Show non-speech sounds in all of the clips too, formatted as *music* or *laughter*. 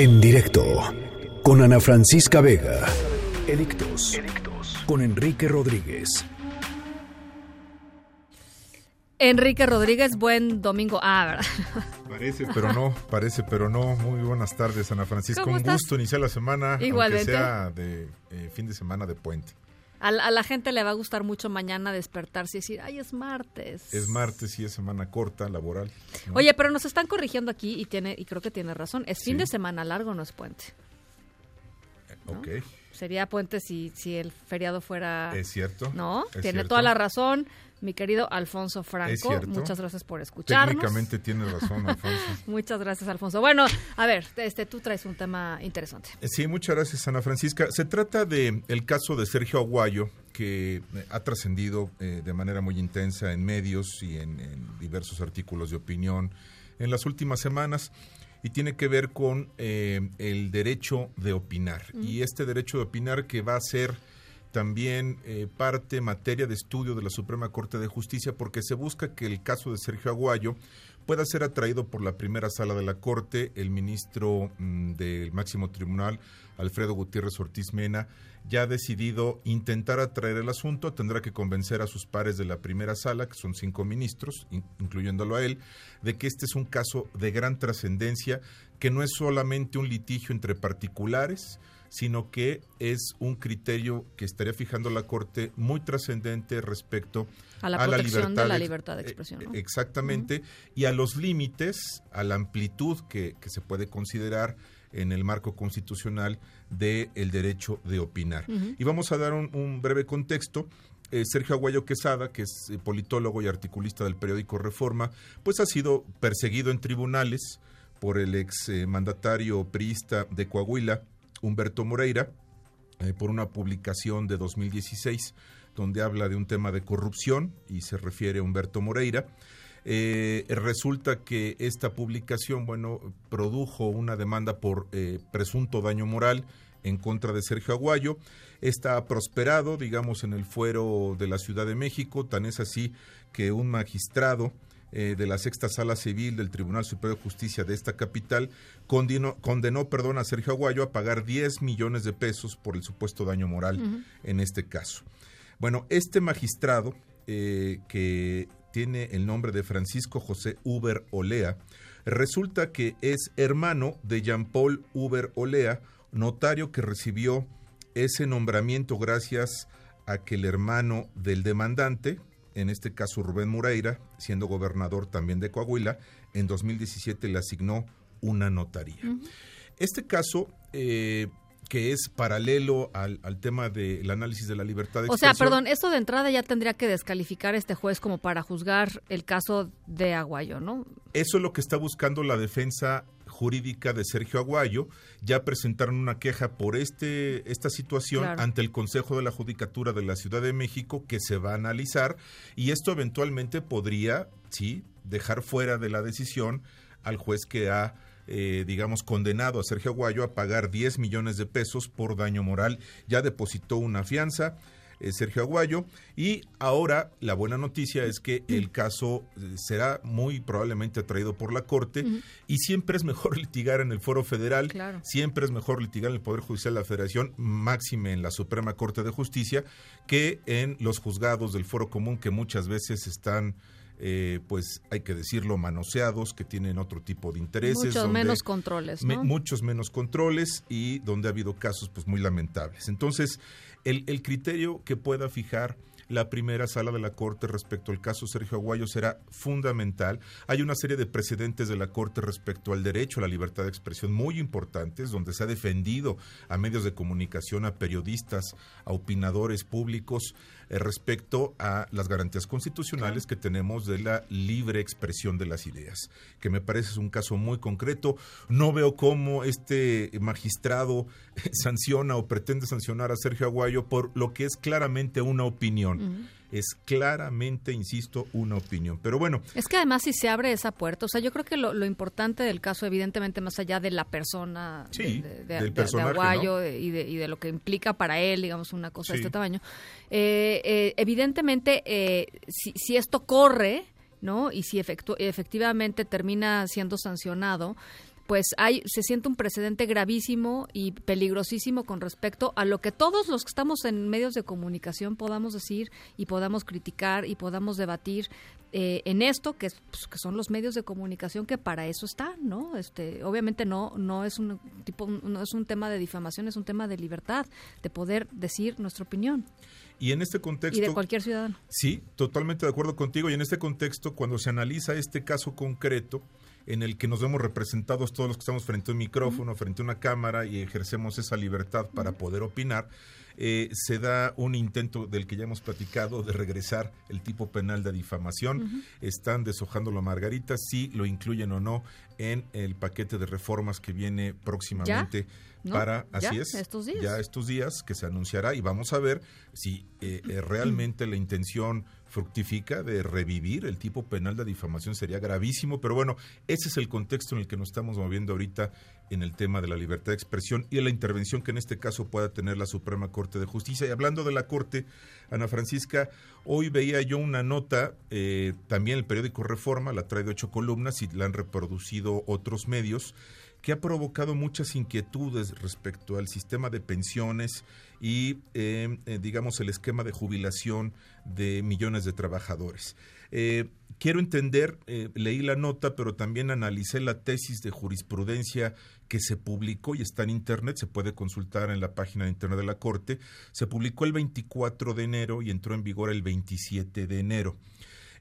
En directo con Ana Francisca Vega. Edictos con Enrique Rodríguez. Enrique Rodríguez, buen domingo. Ah, ¿verdad? *laughs* Parece, pero no, parece, pero no. Muy buenas tardes, Ana Francisca. ¿Cómo Un estás? gusto iniciar la semana, Igualmente. aunque sea de eh, fin de semana de puente. A, la- a la gente le va a gustar mucho mañana despertarse y decir, ay, es martes. Es martes y es semana corta, laboral. ¿no? Oye, pero nos están corrigiendo aquí y tiene y creo que tiene razón. Es fin Sí. de semana largo, no es puente. Ok, Sería puente si, si el feriado fuera... es cierto. ¿No? es Tiene cierto. toda la razón, mi querido Alfonso Franco. Muchas gracias por escucharnos. Técnicamente tiene razón, Alfonso. *laughs* Muchas gracias, Alfonso. Bueno, a ver, este, tú traes un tema interesante. Eh, Sí, muchas gracias, Ana Francisca. Se trata de el caso de Sergio Aguayo, que eh, ha trascendido eh, de manera muy intensa en medios y en, en diversos artículos de opinión en las últimas semanas y tiene que ver con eh, el derecho de opinar. Y este derecho de opinar que va a ser también eh, parte, materia de estudio de la Suprema Corte de Justicia, porque se busca que el caso de Sergio Aguayo pueda ser atraído por la primera sala de la Corte. El ministro mm, del máximo tribunal, Alfredo Gutiérrez Ortiz Mena, ya ha decidido intentar atraer el asunto. Tendrá que convencer a sus pares de la primera sala, que son cinco ministros, in- incluyéndolo a él, de que este es un caso de gran trascendencia, que no es solamente un litigio entre particulares, sino que es un criterio que estaría fijando la Corte muy trascendente respecto A la protección de la libertad de eh, expresión, ¿no? Exactamente, y a los límites, a la amplitud que, que se puede considerar en el marco constitucional del derecho de opinar. Y vamos a dar un, un breve contexto. Eh, Sergio Aguayo Quesada, que es eh, politólogo y articulista del periódico Reforma, pues ha sido perseguido en tribunales por el ex eh, mandatario priista de Coahuila, Humberto Moreira, eh, por una publicación de 2016 donde habla de un tema de corrupción y se refiere a Humberto Moreira. Eh, resulta que esta publicación, bueno, produjo una demanda por eh, presunto daño moral en contra de Sergio Aguayo. Esta ha prosperado, digamos, en el fuero de la Ciudad de México, tan es así que un magistrado eh, de la sexta sala civil del Tribunal Superior de Justicia de esta capital condenó, condenó perdón, a Sergio Aguayo a pagar 10 millones de pesos por el supuesto daño moral en este caso. Bueno, este magistrado, eh, que tiene el nombre de Francisco José Uber Olea, resulta que es hermano de Jean-Paul Uber Olea, notario que recibió ese nombramiento gracias a que el hermano del demandante, en este caso Rubén Moreira, siendo gobernador también de Coahuila, en 2017 le asignó una notaría. Este caso, eh, que es paralelo al, al tema del análisis de la libertad de O sea, expresión, perdón, esto de entrada ya tendría que descalificar este juez como para juzgar el caso de Aguayo, ¿no? Eso es lo que está buscando la defensa jurídica de Sergio Aguayo. Ya presentaron una queja por este esta situación Claro. ante el Consejo de la Judicatura de la Ciudad de México que se va a analizar y esto eventualmente podría, sí, dejar fuera de la decisión al juez que ha eh, digamos, condenado a Sergio Aguayo a pagar 10 millones de pesos por daño moral. Ya depositó una fianza eh, Sergio Aguayo y ahora la buena noticia es que el caso eh, será muy probablemente atraído por la Corte y siempre es mejor *laughs* litigar en el Foro Federal, Claro. siempre es mejor litigar en el Poder Judicial de la Federación, máxime en la Suprema Corte de Justicia, que en los juzgados del Foro Común que muchas veces están... eh, pues hay que decirlo, manoseados, que tienen otro tipo de intereses. Muchos donde- menos controles, me- ¿no? muchos menos controles y donde ha habido casos pues muy lamentables. Entonces, el, el criterio que pueda fijar la primera sala de la Corte respecto al caso Sergio Aguayo será fundamental. Hay una serie de precedentes de la Corte respecto al derecho a la libertad de expresión muy importantes, donde se ha defendido a medios de comunicación, a periodistas, a opinadores públicos eh, respecto a las garantías constitucionales que tenemos de la libre expresión de las ideas, que me parece es un caso muy concreto. No veo cómo este magistrado *laughs* sanciona o pretende sancionar a Sergio Aguayo por lo que es claramente una opinión. Es claramente, insisto, una opinión. Pero bueno, Es que además si se abre esa puerta, o sea, yo creo que lo, lo importante del caso, evidentemente, más allá de la persona Sí, de, de- del de- de personaje, Aguayo ¿no? de- y, de, y de lo que implica para él, digamos, una cosa de este tamaño, eh, eh, evidentemente, eh, si, si esto corre, ¿no? Y si efectu- efectivamente termina siendo sancionado, pues hay se siente un precedente gravísimo y peligrosísimo con respecto a lo que todos los que estamos en medios de comunicación podamos decir y podamos criticar y podamos debatir eh, en esto que, pues, que son los medios de comunicación que para eso están no este obviamente no no es un tipo no es un tema de difamación es un tema de libertad de poder decir nuestra opinión y en este contexto... Y de cualquier ciudadano. Sí, totalmente de acuerdo contigo. Y en este contexto, cuando se analiza este caso concreto, en el que nos vemos representados todos los que estamos frente a un micrófono, frente a una cámara y ejercemos esa libertad para poder opinar, eh, se da un intento del que ya hemos platicado de regresar el tipo penal de difamación. Están deshojando la margarita, si lo incluyen o no en el paquete de reformas que viene próximamente para, así es, estos días. ya estos días que se anunciará y vamos a ver si eh, eh, realmente la intención fructifica de revivir el tipo penal de difamación sería gravísimo, pero bueno, ese es el contexto en el que nos estamos moviendo ahorita en el tema de la libertad de expresión y de la intervención que en este caso pueda tener la Suprema Corte de Justicia. Y hablando de la Corte, Ana Francisca, hoy veía yo una nota, eh, también el periódico Reforma, la trae de ocho columnas y la han reproducido otros medios, que ha provocado muchas inquietudes respecto al sistema de pensiones y, eh, eh, digamos, el esquema de jubilación de millones de trabajadores. Eh, quiero entender, leí la nota, pero también analicé la tesis de jurisprudencia que se publicó y está en Internet, se puede consultar en la página de Internet de la Corte. Se publicó el 24 de enero y entró en vigor el 27 de enero.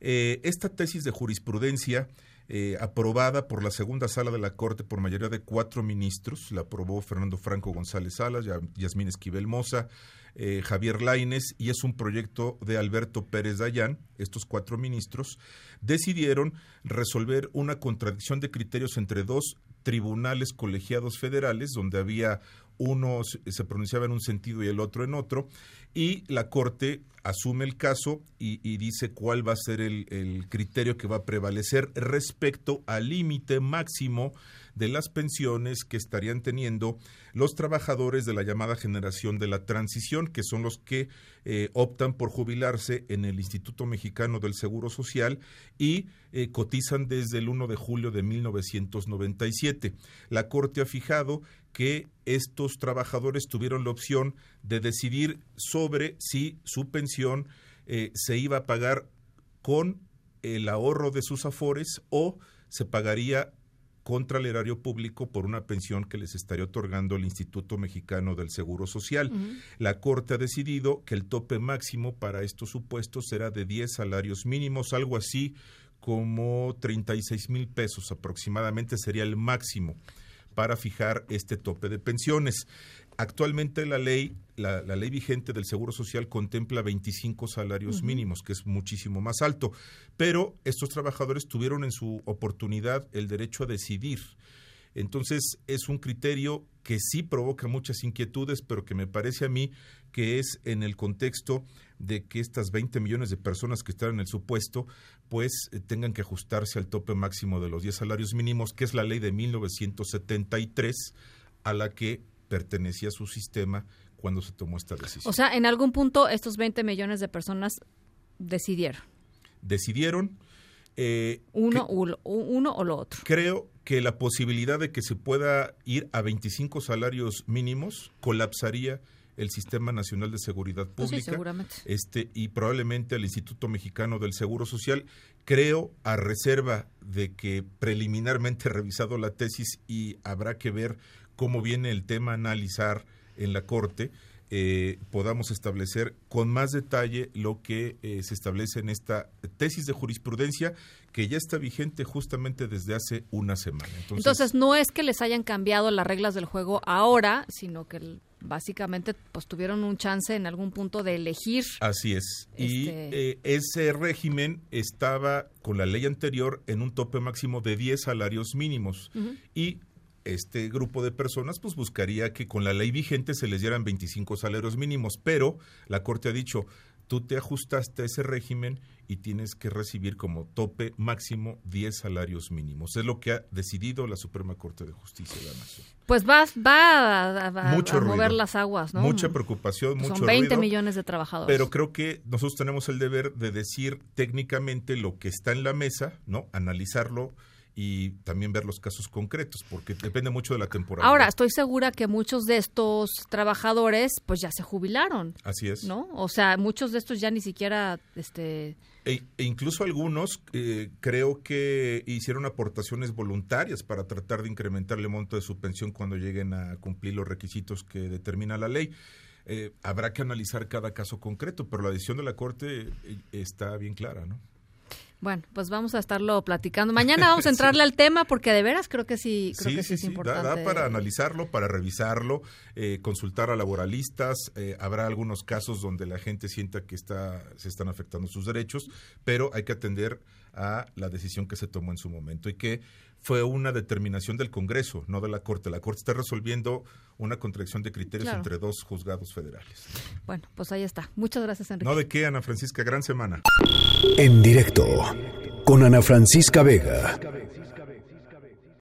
esta tesis de jurisprudencia eh, aprobada por la segunda sala de la Corte por mayoría de cuatro ministros. La aprobó Fernando Franco González Salas, Yasmín Esquivel Moza, eh, Javier Laines y es un proyecto de Alberto Pérez Dayán. Estos cuatro ministros decidieron resolver una contradicción de criterios entre dos tribunales colegiados federales, donde había uno se pronunciaba en un sentido y el otro en otro, y la Corte asume el caso y, dice cuál va a ser el, criterio que va a prevalecer respecto al límite máximo de las pensiones que estarían teniendo los trabajadores de la llamada generación de la transición, que son los que eh, optan por jubilarse en el Instituto Mexicano del Seguro Social y eh, cotizan desde el 1 de julio de 1997. La Corte ha fijado que estos trabajadores tuvieron la opción de decidir sobre si su pensión eh, se iba a pagar con el ahorro de sus afores o se pagaría contra el erario público por una pensión que les estaría otorgando el Instituto Mexicano del Seguro Social. La Corte ha decidido que el tope máximo para estos supuestos será de 10 salarios mínimos, algo así como 36 mil pesos aproximadamente sería el máximo para fijar este tope de pensiones. Actualmente la ley, la, ley vigente del Seguro Social contempla 25 salarios mínimos, que es muchísimo más alto, pero estos trabajadores tuvieron en su oportunidad el derecho a decidir. Entonces es un criterio que sí provoca muchas inquietudes, pero que me parece a mí que es en el contexto de que estas 20 millones de personas que están en el supuesto, pues eh, tengan que ajustarse al tope máximo de los 10 salarios mínimos, que es la ley de 1973, a la que pertenecía su sistema cuando se tomó esta decisión. O sea, en algún punto estos 20 millones de personas decidieron. Decidieron. Eh, uno, uno o lo otro. Creo que la posibilidad de que se pueda ir a 25 salarios mínimos colapsaría el Sistema Nacional de Seguridad pues Pública este y probablemente el Instituto Mexicano del Seguro Social. Creo, a reserva de que preliminarmente *laughs* he revisado la tesis y habrá que ver cómo viene el tema a analizar en la Corte, eh, podamos establecer con más detalle lo que eh, se establece en esta tesis de jurisprudencia que ya está vigente justamente desde hace una semana. Entonces, no es que les hayan cambiado las reglas del juego ahora, sino que básicamente pues tuvieron un chance en algún punto de elegir. Así es. Y este eh, ese régimen estaba con la ley anterior en un tope máximo de 10 salarios mínimos y este grupo de personas pues buscaría que con la ley vigente se les dieran 25 salarios mínimos, pero la Corte ha dicho, tú te ajustaste a ese régimen y tienes que recibir como tope máximo 10 salarios mínimos. Es lo que ha decidido la Suprema Corte de Justicia de la Nación. Pues va, va a, mover las aguas, ¿no? Mucha preocupación, mucho Son 20 millones de trabajadores. Pero creo que nosotros tenemos el deber de decir técnicamente lo que está en la mesa, ¿no? Analizarlo y también ver los casos concretos, porque depende mucho de la temporada. Ahora, estoy segura que muchos de estos trabajadores pues ya se jubilaron. Así es. ¿No? O sea, muchos de estos ya ni siquiera este e, e incluso algunos eh, creo que hicieron aportaciones voluntarias para tratar de incrementar el monto de su pensión cuando lleguen a cumplir los requisitos que determina la ley. Eh, habrá que analizar cada caso concreto, pero la decisión de la Corte eh, está bien clara, ¿no? Bueno, pues vamos a estarlo platicando. Mañana vamos a *laughs* entrarle al tema porque de veras creo que sí, creo que sí, es importante. Da, para analizarlo, para revisarlo, eh, consultar a laboralistas. Eh, habrá algunos casos donde la gente sienta que está, se están afectando sus derechos, pero hay que atender a la decisión que se tomó en su momento y que fue una determinación del Congreso, no de la Corte. La Corte está resolviendo una contradicción de criterios entre dos juzgados federales. Bueno, pues ahí está. Muchas gracias, Enrique. No de qué, Ana Francisca. Gran semana. En directo con Ana Francisca Vega.